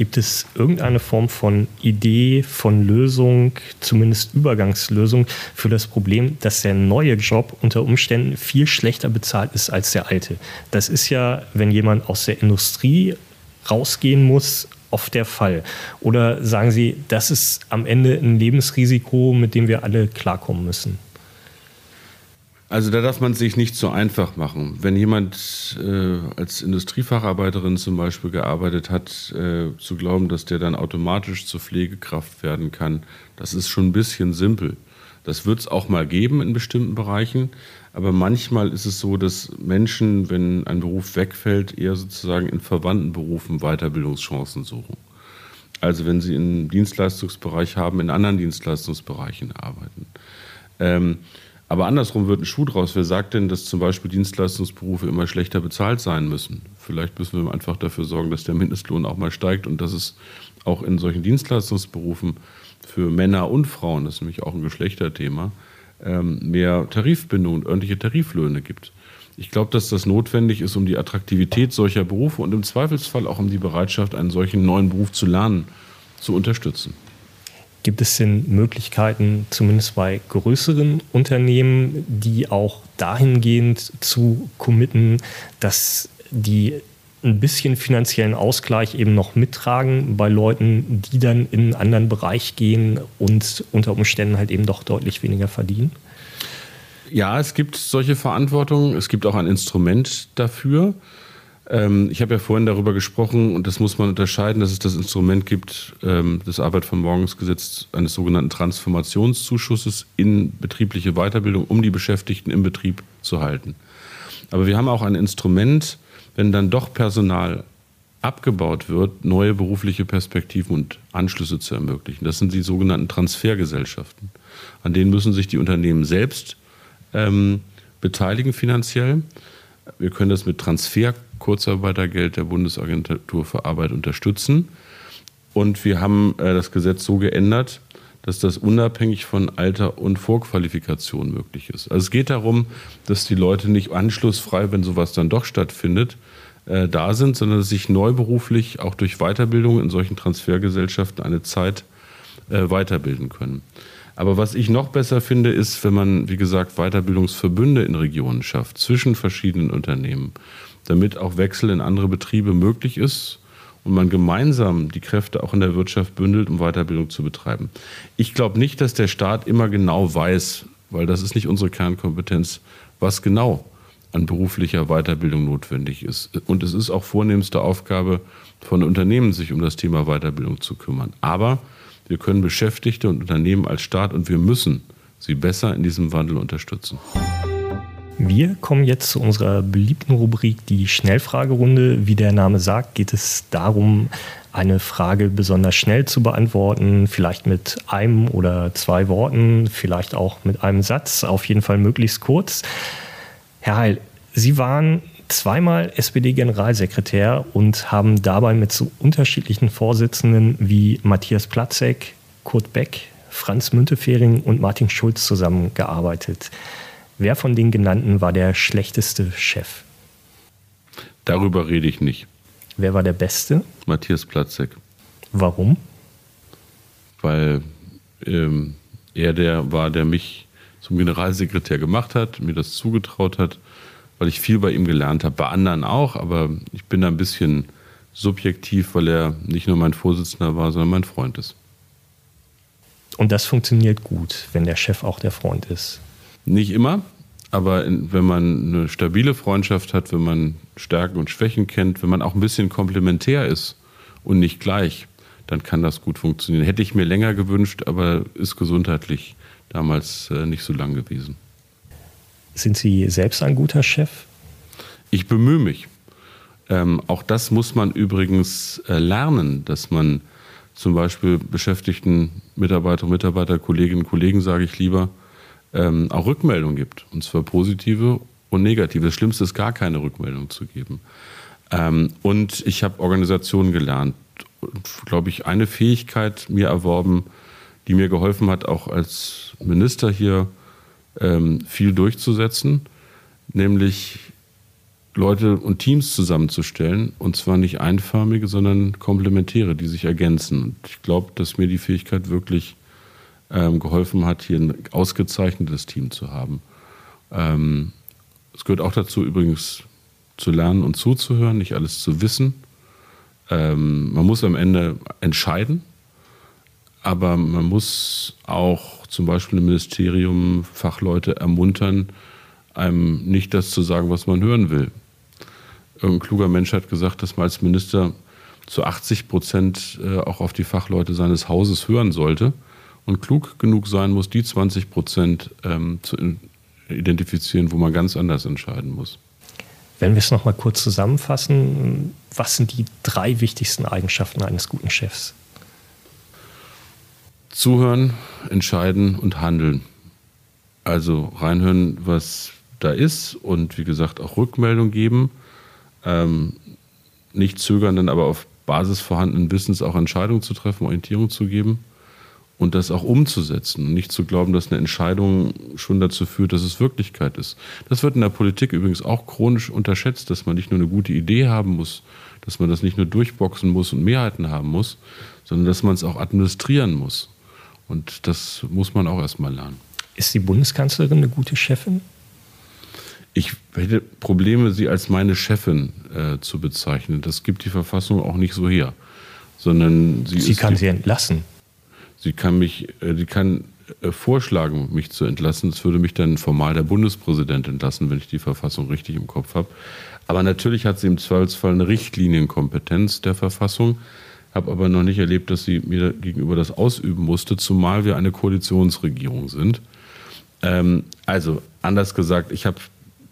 Gibt es irgendeine Form von Idee, von Lösung, zumindest Übergangslösung für das Problem, dass der neue Job unter Umständen viel schlechter bezahlt ist als der alte? Das ist ja, wenn jemand aus der Industrie rausgehen muss, oft der Fall. Oder sagen Sie, das ist am Ende ein Lebensrisiko, mit dem wir alle klarkommen müssen? Also da darf man sich nicht so einfach machen. Wenn jemand äh, als Industriefacharbeiterin zum Beispiel gearbeitet hat, äh, zu glauben, dass der dann automatisch zur Pflegekraft werden kann, das ist schon ein bisschen simpel. Das wird es auch mal geben in bestimmten Bereichen, aber manchmal ist es so, dass Menschen, wenn ein Beruf wegfällt, eher sozusagen in verwandten Berufen Weiterbildungschancen suchen. Also wenn sie im Dienstleistungsbereich haben, in anderen Dienstleistungsbereichen arbeiten. Ähm, aber andersrum wird ein Schuh draus. Wer sagt denn, dass zum Beispiel Dienstleistungsberufe immer schlechter bezahlt sein müssen? Vielleicht müssen wir einfach dafür sorgen, dass der Mindestlohn auch mal steigt und dass es auch in solchen Dienstleistungsberufen für Männer und Frauen, das ist nämlich auch ein Geschlechterthema, ähm, mehr Tarifbindung und örtliche Tariflöhne gibt. Ich glaube, dass das notwendig ist, um die Attraktivität solcher Berufe und im Zweifelsfall auch um die Bereitschaft, einen solchen neuen Beruf zu lernen, zu unterstützen. Gibt es denn Möglichkeiten, zumindest bei größeren Unternehmen, die auch dahingehend zu committen, dass die ein bisschen finanziellen Ausgleich eben noch mittragen bei Leuten, die dann in einen anderen Bereich gehen und unter Umständen halt eben doch deutlich weniger verdienen? Ja, es gibt solche Verantwortung. Es gibt auch ein Instrument dafür. Ähm, ich habe ja vorhin darüber gesprochen und das muss man unterscheiden, dass es das Instrument gibt, ähm, das Arbeit von Morgensgesetz eines sogenannten Transformationszuschusses in betriebliche Weiterbildung, um die Beschäftigten im Betrieb zu halten. Aber wir haben auch ein Instrument, wenn dann doch Personal abgebaut wird, neue berufliche Perspektiven und Anschlüsse zu ermöglichen. Das sind die sogenannten Transfergesellschaften. An denen müssen sich die Unternehmen selbst ähm, beteiligen finanziell. Wir können das mit Transfer Kurzarbeitergeld der Bundesagentur für Arbeit unterstützen. Und wir haben äh, das Gesetz so geändert, dass das unabhängig von Alter und Vorqualifikation möglich ist. Also es geht darum, dass die Leute nicht anschlussfrei, wenn sowas dann doch stattfindet, äh, da sind, sondern dass sich neuberuflich auch durch Weiterbildung in solchen Transfergesellschaften eine Zeit äh, weiterbilden können. Aber was ich noch besser finde, ist, wenn man, wie gesagt, Weiterbildungsverbünde in Regionen schafft, zwischen verschiedenen Unternehmen damit auch Wechsel in andere Betriebe möglich ist und man gemeinsam die Kräfte auch in der Wirtschaft bündelt, um Weiterbildung zu betreiben. Ich glaube nicht, dass der Staat immer genau weiß, weil das ist nicht unsere Kernkompetenz, was genau an beruflicher Weiterbildung notwendig ist. Und es ist auch vornehmste Aufgabe von Unternehmen, sich um das Thema Weiterbildung zu kümmern. Aber wir können Beschäftigte und Unternehmen als Staat und wir müssen sie besser in diesem Wandel unterstützen. Wir kommen jetzt zu unserer beliebten Rubrik, die Schnellfragerunde. Wie der Name sagt, geht es darum, eine Frage besonders schnell zu beantworten, vielleicht mit einem oder zwei Worten, vielleicht auch mit einem Satz, auf jeden Fall möglichst kurz. Herr Heil, Sie waren zweimal SPD-Generalsekretär und haben dabei mit so unterschiedlichen Vorsitzenden wie Matthias Platzek, Kurt Beck, Franz Müntefering und Martin Schulz zusammengearbeitet. Wer von den genannten war der schlechteste Chef? Darüber rede ich nicht. Wer war der Beste? Matthias Platzek. Warum? Weil ähm, er der war, der mich zum Generalsekretär gemacht hat, mir das zugetraut hat, weil ich viel bei ihm gelernt habe. Bei anderen auch, aber ich bin da ein bisschen subjektiv, weil er nicht nur mein Vorsitzender war, sondern mein Freund ist. Und das funktioniert gut, wenn der Chef auch der Freund ist. Nicht immer, aber wenn man eine stabile Freundschaft hat, wenn man Stärken und Schwächen kennt, wenn man auch ein bisschen komplementär ist und nicht gleich, dann kann das gut funktionieren. Hätte ich mir länger gewünscht, aber ist gesundheitlich damals äh, nicht so lang gewesen. Sind Sie selbst ein guter Chef? Ich bemühe mich. Ähm, auch das muss man übrigens äh, lernen, dass man zum Beispiel beschäftigten Mitarbeiter, Mitarbeiter, Kolleginnen und Kollegen, sage ich lieber, ähm, auch Rückmeldung gibt. Und zwar positive und negative. Das Schlimmste ist, gar keine Rückmeldung zu geben. Ähm, und ich habe Organisationen gelernt glaube ich, eine Fähigkeit mir erworben, die mir geholfen hat, auch als Minister hier ähm, viel durchzusetzen, nämlich Leute und Teams zusammenzustellen und zwar nicht einförmige, sondern komplementäre, die sich ergänzen. Und ich glaube, dass mir die Fähigkeit wirklich ähm, geholfen hat, hier ein ausgezeichnetes Team zu haben. Ähm, es gehört auch dazu übrigens zu lernen und zuzuhören, nicht alles zu wissen. Ähm, man muss am Ende entscheiden, aber man muss auch zum Beispiel im Ministerium Fachleute ermuntern, einem nicht das zu sagen, was man hören will. Irgendein kluger Mensch hat gesagt, dass man als Minister zu 80 Prozent äh, auch auf die Fachleute seines Hauses hören sollte und klug genug sein muss, die 20 Prozent ähm, zu identifizieren, wo man ganz anders entscheiden muss. Wenn wir es nochmal kurz zusammenfassen, was sind die drei wichtigsten Eigenschaften eines guten Chefs? Zuhören, entscheiden und handeln. Also reinhören, was da ist und wie gesagt auch Rückmeldung geben. Ähm, nicht zögern, dann aber auf Basis vorhandenen Wissens auch Entscheidungen zu treffen, Orientierung zu geben und das auch umzusetzen und nicht zu glauben, dass eine Entscheidung schon dazu führt, dass es Wirklichkeit ist. Das wird in der Politik übrigens auch chronisch unterschätzt, dass man nicht nur eine gute Idee haben muss, dass man das nicht nur durchboxen muss und Mehrheiten haben muss, sondern dass man es auch administrieren muss. Und das muss man auch erstmal lernen. Ist die Bundeskanzlerin eine gute Chefin? Ich hätte Probleme, sie als meine Chefin äh, zu bezeichnen. Das gibt die Verfassung auch nicht so her. Sondern sie, sie kann sie entlassen. Sie kann mich, äh, sie kann äh, vorschlagen, mich zu entlassen. Es würde mich dann formal der Bundespräsident entlassen, wenn ich die Verfassung richtig im Kopf habe. Aber natürlich hat sie im Zweifelsfall eine Richtlinienkompetenz der Verfassung. Habe aber noch nicht erlebt, dass sie mir gegenüber das ausüben musste, zumal wir eine Koalitionsregierung sind. Ähm, also anders gesagt, ich habe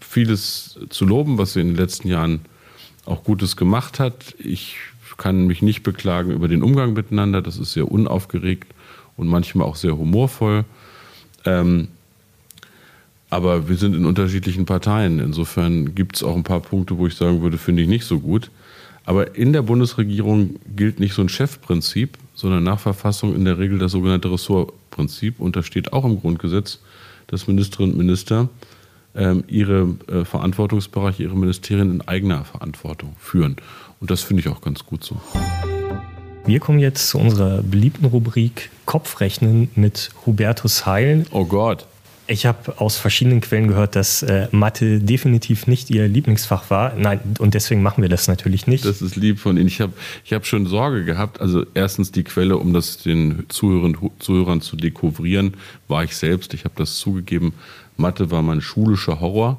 vieles zu loben, was sie in den letzten Jahren auch Gutes gemacht hat. Ich kann mich nicht beklagen über den Umgang miteinander. Das ist sehr unaufgeregt und manchmal auch sehr humorvoll. Ähm, aber wir sind in unterschiedlichen Parteien. Insofern gibt es auch ein paar Punkte, wo ich sagen würde, finde ich nicht so gut. Aber in der Bundesregierung gilt nicht so ein Chefprinzip, sondern nach Verfassung in der Regel das sogenannte Ressortprinzip. Und da steht auch im Grundgesetz, dass Ministerinnen und Minister ähm, ihre äh, Verantwortungsbereiche, ihre Ministerien in eigener Verantwortung führen. Und das finde ich auch ganz gut so. Wir kommen jetzt zu unserer beliebten Rubrik Kopfrechnen mit Hubertus Heil. Oh Gott. Ich habe aus verschiedenen Quellen gehört, dass äh, Mathe definitiv nicht Ihr Lieblingsfach war. Nein, und deswegen machen wir das natürlich nicht. Das ist lieb von Ihnen. Ich habe ich hab schon Sorge gehabt. Also erstens die Quelle, um das den Zuhörern, Zuhörern zu dekouvrieren, war ich selbst. Ich habe das zugegeben. Mathe war mein schulischer Horror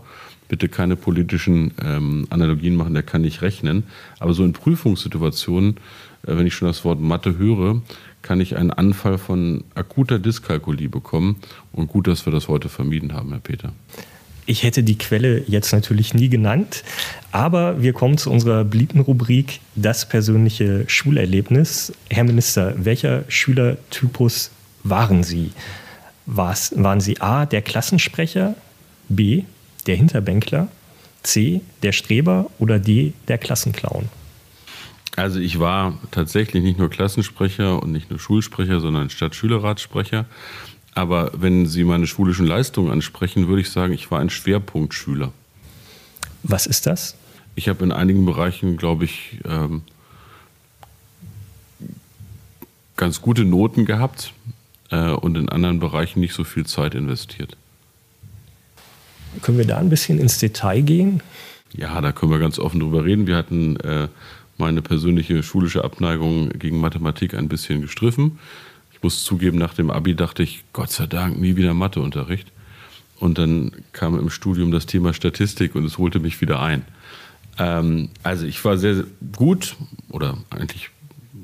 bitte keine politischen ähm, Analogien machen, der kann nicht rechnen. Aber so in Prüfungssituationen, wenn ich schon das Wort Mathe höre, kann ich einen Anfall von akuter Dyskalkulie bekommen. Und gut, dass wir das heute vermieden haben, Herr Peter. Ich hätte die Quelle jetzt natürlich nie genannt, aber wir kommen zu unserer beliebten Rubrik Das persönliche Schulerlebnis. Herr Minister, welcher Schülertypus waren Sie? War's, waren Sie A, der Klassensprecher, B, der Hinterbänkler, C, der Streber oder D, der Klassenclown? Also ich war tatsächlich nicht nur Klassensprecher und nicht nur Schulsprecher, sondern Stadtschülerratssprecher. Aber wenn Sie meine schulischen Leistungen ansprechen, würde ich sagen, ich war ein Schwerpunktschüler. Was ist das? Ich habe in einigen Bereichen, glaube ich, ähm, ganz gute Noten gehabt äh, und in anderen Bereichen nicht so viel Zeit investiert. Können wir da ein bisschen ins Detail gehen? Ja, da können wir ganz offen drüber reden. Wir hatten äh, meine persönliche schulische Abneigung gegen Mathematik ein bisschen gestriffen. Ich muss zugeben, nach dem Abi dachte ich, Gott sei Dank, nie wieder Matheunterricht. Und dann kam im Studium das Thema Statistik und es holte mich wieder ein. Ähm, also ich war sehr gut oder eigentlich,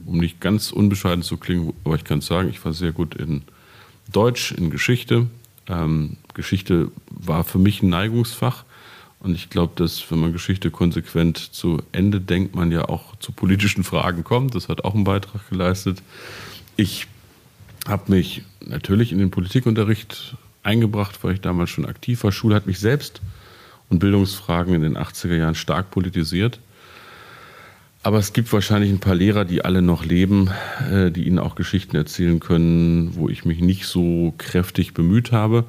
um nicht ganz unbescheiden zu klingen, aber ich kann es sagen, ich war sehr gut in Deutsch, in Geschichte. Ähm, Geschichte war für mich ein Neigungsfach. Und ich glaube, dass wenn man Geschichte konsequent zu Ende denkt, man ja auch zu politischen Fragen kommt. Das hat auch einen Beitrag geleistet. Ich habe mich natürlich in den Politikunterricht eingebracht, weil ich damals schon aktiv war. Schule hat mich selbst und Bildungsfragen in den 80er Jahren stark politisiert. Aber es gibt wahrscheinlich ein paar Lehrer, die alle noch leben, äh, die Ihnen auch Geschichten erzählen können, wo ich mich nicht so kräftig bemüht habe,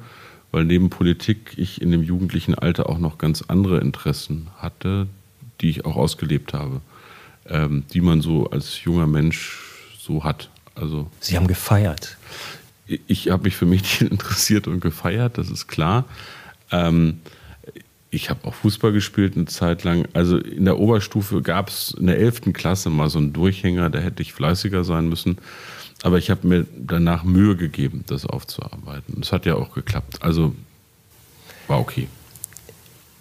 weil neben Politik ich in dem jugendlichen Alter auch noch ganz andere Interessen hatte, die ich auch ausgelebt habe, ähm, die man so als junger Mensch so hat. Also Sie haben gefeiert. Ich habe mich für Mädchen interessiert und gefeiert, das ist klar. Ähm, ich habe auch Fußball gespielt eine Zeit lang. Also in der Oberstufe gab es in der 11. Klasse mal so einen Durchhänger, da hätte ich fleißiger sein müssen. Aber ich habe mir danach Mühe gegeben, das aufzuarbeiten. Es hat ja auch geklappt. Also war okay.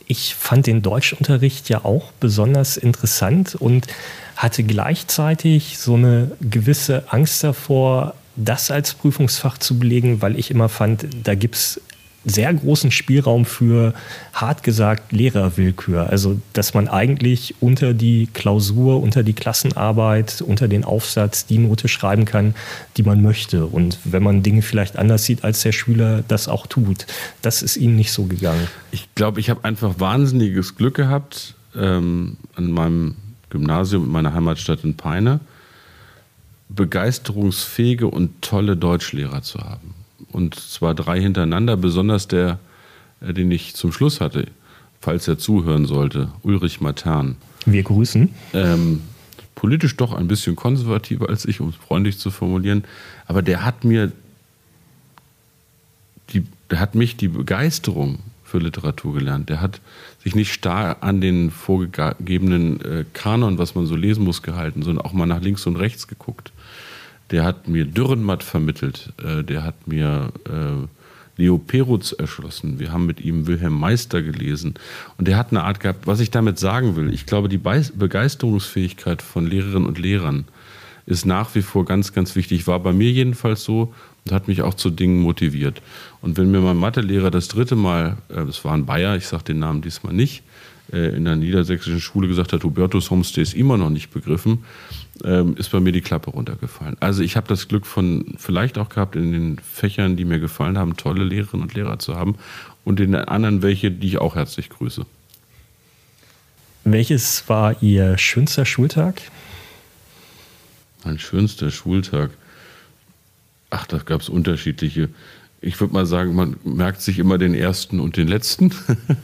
Ich fand den Deutschunterricht ja auch besonders interessant und hatte gleichzeitig so eine gewisse Angst davor, das als Prüfungsfach zu belegen, weil ich immer fand, da gibt es sehr großen Spielraum für, hart gesagt, Lehrerwillkür. Also, dass man eigentlich unter die Klausur, unter die Klassenarbeit, unter den Aufsatz die Note schreiben kann, die man möchte. Und wenn man Dinge vielleicht anders sieht, als der Schüler das auch tut. Das ist Ihnen nicht so gegangen. Ich glaube, ich habe einfach wahnsinniges Glück gehabt ähm, an meinem Gymnasium in meiner Heimatstadt in Peine begeisterungsfähige und tolle Deutschlehrer zu haben und zwar drei hintereinander, besonders der, äh, den ich zum Schluss hatte, falls er zuhören sollte, Ulrich Matern. Wir grüßen. Ähm, politisch doch ein bisschen konservativer als ich, um es freundlich zu formulieren, aber der hat mir die, der hat mich die Begeisterung für Literatur gelernt. Der hat sich nicht starr an den vorgegebenen äh, Kanon, was man so lesen muss, gehalten, sondern auch mal nach links und rechts geguckt der hat mir Dürrenmatt vermittelt, äh, der hat mir äh, Leo Perutz erschlossen. Wir haben mit ihm Wilhelm Meister gelesen. Und der hat eine Art gehabt, was ich damit sagen will. Ich glaube, die Begeisterungsfähigkeit von Lehrerinnen und Lehrern ist nach wie vor ganz, ganz wichtig. War bei mir jedenfalls so und hat mich auch zu Dingen motiviert. Und wenn mir mein Mathelehrer das dritte Mal, äh, war ein Bayer, ich sage den Namen diesmal nicht, in der niedersächsischen Schule gesagt hat, Hubertus Homstay ist immer noch nicht begriffen, ähm, ist bei mir die Klappe runtergefallen. Also ich habe das Glück von vielleicht auch gehabt, in den Fächern, die mir gefallen haben, tolle Lehrerinnen und Lehrer zu haben und in den anderen welche, die ich auch herzlich grüße. Welches war Ihr schönster Schultag? Mein schönster Schultag. Ach, da gab es unterschiedliche. Ich würde mal sagen, man merkt sich immer den ersten und den letzten.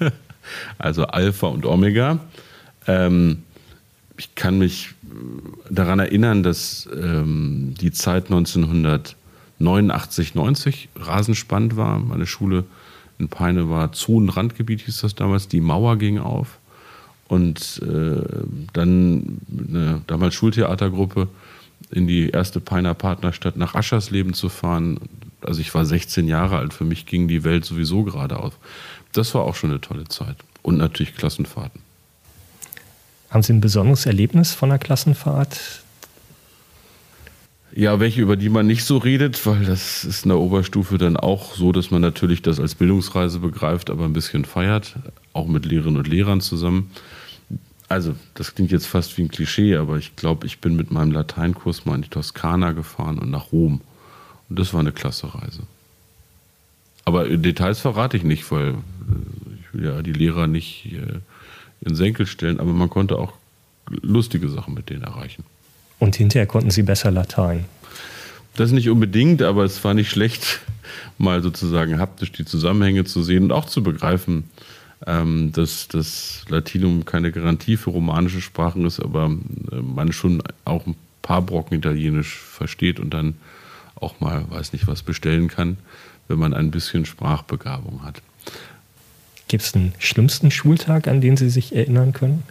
also Alpha und Omega. Ähm, ich kann mich daran erinnern, dass ähm, die Zeit 1989, 90 rasend spannend war. Meine Schule in Peine war Zonenrandgebiet, hieß das damals. Die Mauer ging auf. Und äh, dann eine damals Schultheatergruppe in die erste Peiner Partnerstadt nach Aschersleben zu fahren. Also ich war 16 Jahre alt, für mich ging die Welt sowieso gerade auf. Das war auch schon eine tolle Zeit. Und natürlich Klassenfahrten. Haben Sie ein besonderes Erlebnis von der Klassenfahrt? Ja, welche, über die man nicht so redet, weil das ist in der Oberstufe dann auch so, dass man natürlich das als Bildungsreise begreift, aber ein bisschen feiert, auch mit Lehrerinnen und Lehrern zusammen. Also, das klingt jetzt fast wie ein Klischee, aber ich glaube, ich bin mit meinem Lateinkurs mal in die Toskana gefahren und nach Rom. Und das war eine klasse Reise. Aber Details verrate ich nicht, weil äh, ich will ja die Lehrer nicht äh, in Senkel stellen, aber man konnte auch lustige Sachen mit denen erreichen. Und hinterher konnten sie besser Latein. Das nicht unbedingt, aber es war nicht schlecht, mal sozusagen haptisch die Zusammenhänge zu sehen und auch zu begreifen, ähm, dass das Latinum keine Garantie für romanische Sprachen ist, aber äh, man schon auch paar Brocken Italienisch versteht und dann auch mal, weiß nicht, was bestellen kann, wenn man ein bisschen Sprachbegabung hat. Gibt es einen schlimmsten Schultag, an den Sie sich erinnern können?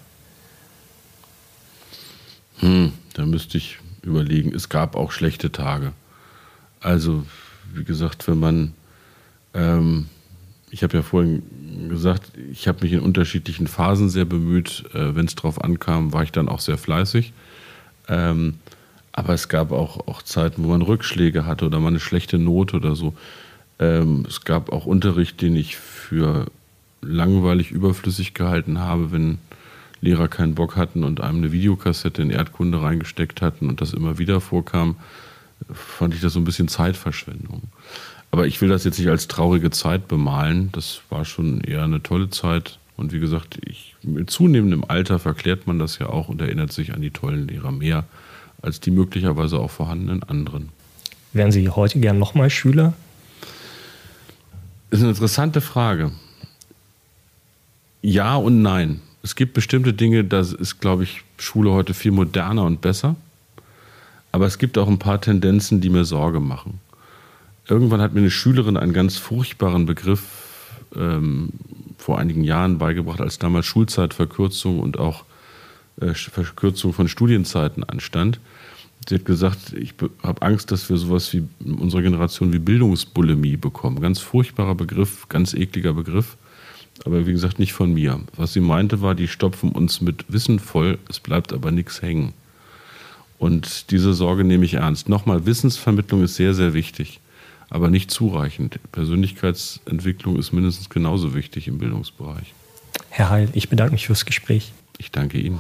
Hm, da müsste ich überlegen. Es gab auch schlechte Tage. Also, wie gesagt, wenn man, ähm, ich habe ja vorhin gesagt, ich habe mich in unterschiedlichen Phasen sehr bemüht. Äh, wenn es drauf ankam, war ich dann auch sehr fleißig. Ähm, aber es gab auch, auch Zeiten, wo man Rückschläge hatte oder mal eine schlechte Note oder so. Ähm, es gab auch Unterricht, den ich für langweilig überflüssig gehalten habe, wenn Lehrer keinen Bock hatten und einem eine Videokassette in Erdkunde reingesteckt hatten und das immer wieder vorkam, fand ich das so ein bisschen Zeitverschwendung. Aber ich will das jetzt nicht als traurige Zeit bemalen. Das war schon eher eine tolle Zeit. Und wie gesagt, ich, mit zunehmendem Alter verklärt man das ja auch und erinnert sich an die tollen Lehrer mehr als die möglicherweise auch vorhandenen anderen. Wären Sie heute gern nochmal Schüler? Das ist eine interessante Frage. Ja und nein. Es gibt bestimmte Dinge, da ist, glaube ich, Schule heute viel moderner und besser. Aber es gibt auch ein paar Tendenzen, die mir Sorge machen. Irgendwann hat mir eine Schülerin einen ganz furchtbaren Begriff ähm, vor einigen Jahren beigebracht, als damals Schulzeitverkürzung und auch äh, Verkürzung von Studienzeiten anstand. Sie hat gesagt, ich habe Angst, dass wir sowas wie in unserer Generation wie Bildungsbulimie bekommen. Ganz furchtbarer Begriff, ganz ekliger Begriff. Aber wie gesagt, nicht von mir. Was sie meinte, war, die stopfen uns mit Wissen voll, es bleibt aber nichts hängen. Und diese Sorge nehme ich ernst. Nochmal, Wissensvermittlung ist sehr, sehr wichtig, aber nicht zureichend. Persönlichkeitsentwicklung ist mindestens genauso wichtig im Bildungsbereich. Herr Heil, ich bedanke mich fürs Gespräch. Ich danke Ihnen.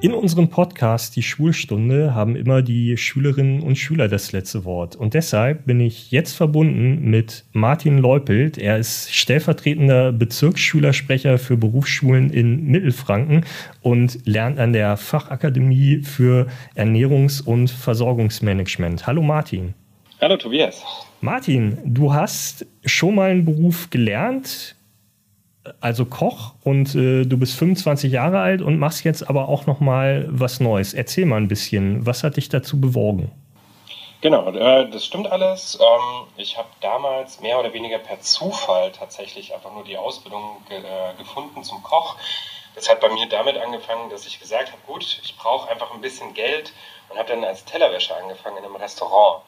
In unserem Podcast Die Schulstunde haben immer die Schülerinnen und Schüler das letzte Wort. Und deshalb bin ich jetzt verbunden mit Martin Leupelt. Er ist stellvertretender Bezirksschülersprecher für Berufsschulen in Mittelfranken und lernt an der Fachakademie für Ernährungs- und Versorgungsmanagement. Hallo Martin. Hallo Tobias. Martin, du hast schon mal einen Beruf gelernt, also Koch und äh, du bist 25 Jahre alt und machst jetzt aber auch noch mal was Neues. Erzähl mal ein bisschen, was hat dich dazu bewogen? Genau, äh, das stimmt alles. Ähm, ich habe damals mehr oder weniger per Zufall tatsächlich einfach nur die Ausbildung äh, gefunden zum Koch. Das hat bei mir damit angefangen, dass ich gesagt habe, gut, ich brauche einfach ein bisschen Geld und habe dann als Tellerwäscher angefangen in einem Restaurant.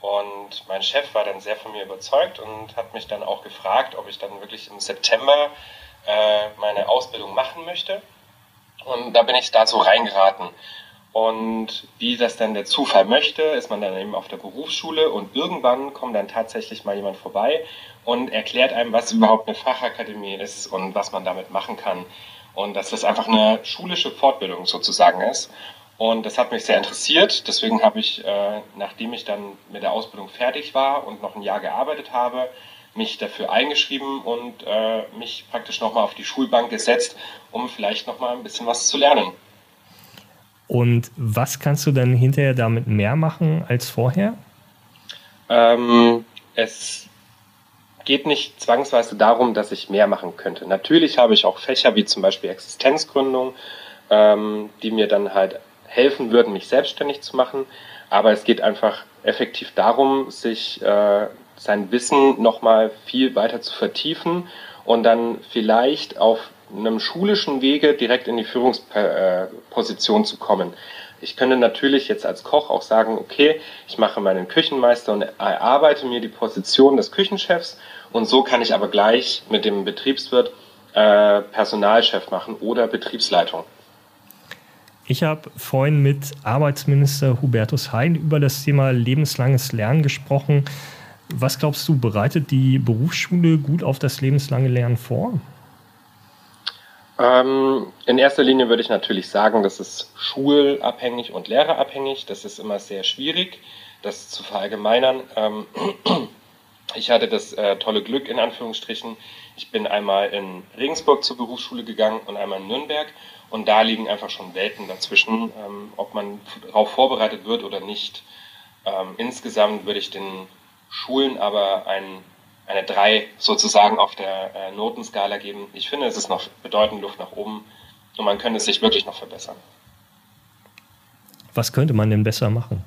Und mein Chef war dann sehr von mir überzeugt und hat mich dann auch gefragt, ob ich dann wirklich im September äh, meine Ausbildung machen möchte. Und da bin ich da so reingeraten. Und wie das dann der Zufall möchte, ist man dann eben auf der Berufsschule und irgendwann kommt dann tatsächlich mal jemand vorbei und erklärt einem, was überhaupt eine Fachakademie ist und was man damit machen kann. Und dass das einfach eine schulische Fortbildung sozusagen ist. Und das hat mich sehr interessiert. Deswegen habe ich, äh, nachdem ich dann mit der Ausbildung fertig war und noch ein Jahr gearbeitet habe, mich dafür eingeschrieben und äh, mich praktisch nochmal auf die Schulbank gesetzt, um vielleicht nochmal ein bisschen was zu lernen. Und was kannst du dann hinterher damit mehr machen als vorher? Ähm, es geht nicht zwangsweise darum, dass ich mehr machen könnte. Natürlich habe ich auch Fächer wie zum Beispiel Existenzgründung, ähm, die mir dann halt helfen würden, mich selbstständig zu machen. Aber es geht einfach effektiv darum, sich äh, sein Wissen nochmal viel weiter zu vertiefen und dann vielleicht auf einem schulischen Wege direkt in die Führungsposition zu kommen. Ich könnte natürlich jetzt als Koch auch sagen, okay, ich mache meinen Küchenmeister und erarbeite mir die Position des Küchenchefs und so kann ich aber gleich mit dem Betriebswirt äh, Personalchef machen oder Betriebsleitung. Ich habe vorhin mit Arbeitsminister Hubertus Heil über das Thema lebenslanges Lernen gesprochen. Was glaubst du, bereitet die Berufsschule gut auf das lebenslange Lernen vor? Ähm, in erster Linie würde ich natürlich sagen, das ist schulabhängig und lehrerabhängig. Das ist immer sehr schwierig, das zu verallgemeinern. Ähm, ich hatte das äh, tolle Glück, in Anführungsstrichen. Ich bin einmal in Regensburg zur Berufsschule gegangen und einmal in Nürnberg. Und da liegen einfach schon Welten dazwischen, ähm, ob man darauf vorbereitet wird oder nicht. Ähm, insgesamt würde ich den Schulen aber ein, eine 3 sozusagen auf der äh, Notenskala geben. Ich finde, es ist noch bedeutend Luft nach oben und man könnte es sich wirklich noch verbessern. Was könnte man denn besser machen?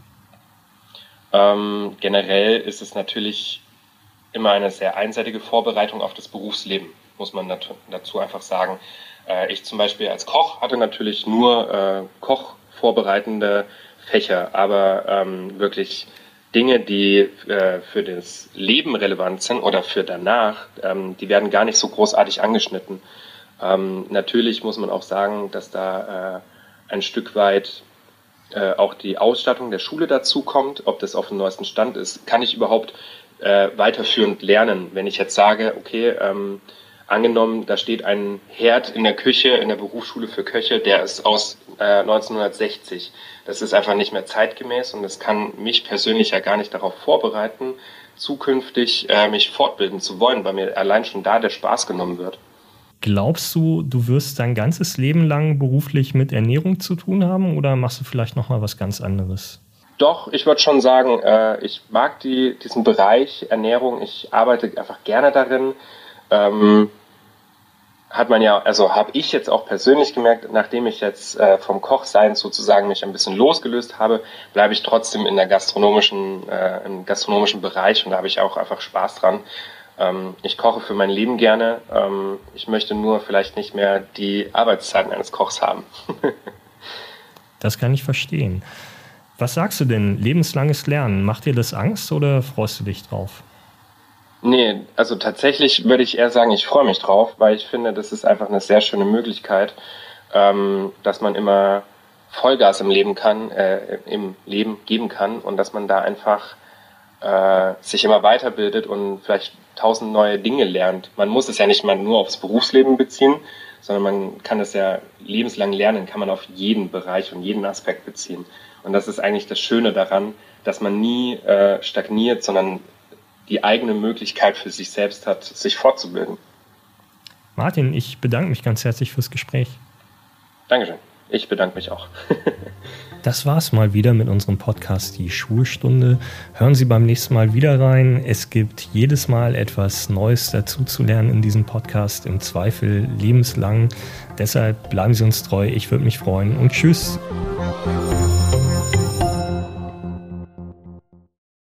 Ähm, generell ist es natürlich immer eine sehr einseitige Vorbereitung auf das Berufsleben, muss man dazu einfach sagen. Äh, ich zum Beispiel als Koch hatte natürlich nur äh, Kochvorbereitende Fächer, aber ähm, wirklich Dinge, die äh, für das Leben relevant sind oder für danach, ähm, die werden gar nicht so großartig angeschnitten. Ähm, natürlich muss man auch sagen, dass da ein Stück weit auch die Ausstattung der Schule dazu kommt, ob das auf dem neuesten Stand ist. Kann ich überhaupt äh, weiterführend lernen, wenn ich jetzt sage, okay, ähm, angenommen, da steht ein Herd in der Küche, in der Berufsschule für Köche, der ist aus äh, 1960. Das ist einfach nicht mehr zeitgemäß und das kann mich persönlich ja gar nicht darauf vorbereiten, zukünftig äh, mich fortbilden zu wollen, weil mir allein schon da der Spaß genommen wird. Glaubst du, du wirst dein ganzes Leben lang beruflich mit Ernährung zu tun haben oder machst du vielleicht noch mal was ganz anderes? Doch, ich würde schon sagen, äh, ich mag die, diesen Bereich Ernährung. Ich arbeite einfach gerne darin. Ähm, hat man ja, also habe ich jetzt auch persönlich gemerkt, nachdem ich jetzt äh, vom Kochsein sozusagen mich ein bisschen losgelöst habe, bleibe ich trotzdem in der gastronomischen, äh, im gastronomischen Bereich und da habe ich auch einfach Spaß dran. Ähm, ich koche für mein Leben gerne. Ähm, ich möchte nur vielleicht nicht mehr die Arbeitszeiten eines Kochs haben. das kann ich verstehen. Was sagst du denn? Lebenslanges Lernen, macht dir das Angst oder freust du dich drauf? Nee, also tatsächlich würde ich eher sagen, ich freue mich drauf, weil ich finde, das ist einfach eine sehr schöne Möglichkeit, ähm, dass man immer Vollgas im Leben kann, äh, im Leben geben kann und dass man da einfach äh, sich immer weiterbildet und vielleicht tausend neue Dinge lernt. Man muss es ja nicht mal nur aufs Berufsleben beziehen, sondern man kann es ja lebenslang lernen, kann man auf jeden Bereich und jeden Aspekt beziehen. Und das ist eigentlich das Schöne daran, dass man nie äh, stagniert, sondern die eigene Möglichkeit für sich selbst hat, sich fortzubilden. Martin, ich bedanke mich ganz herzlich fürs Gespräch. Dankeschön. Ich bedanke mich auch. Das war's mal wieder mit unserem Podcast Die Schulstunde. Hören Sie beim nächsten Mal wieder rein. Es gibt jedes Mal etwas Neues dazu zu lernen in diesem Podcast, im Zweifel lebenslang. Deshalb bleiben Sie uns treu. Ich würde mich freuen und tschüss.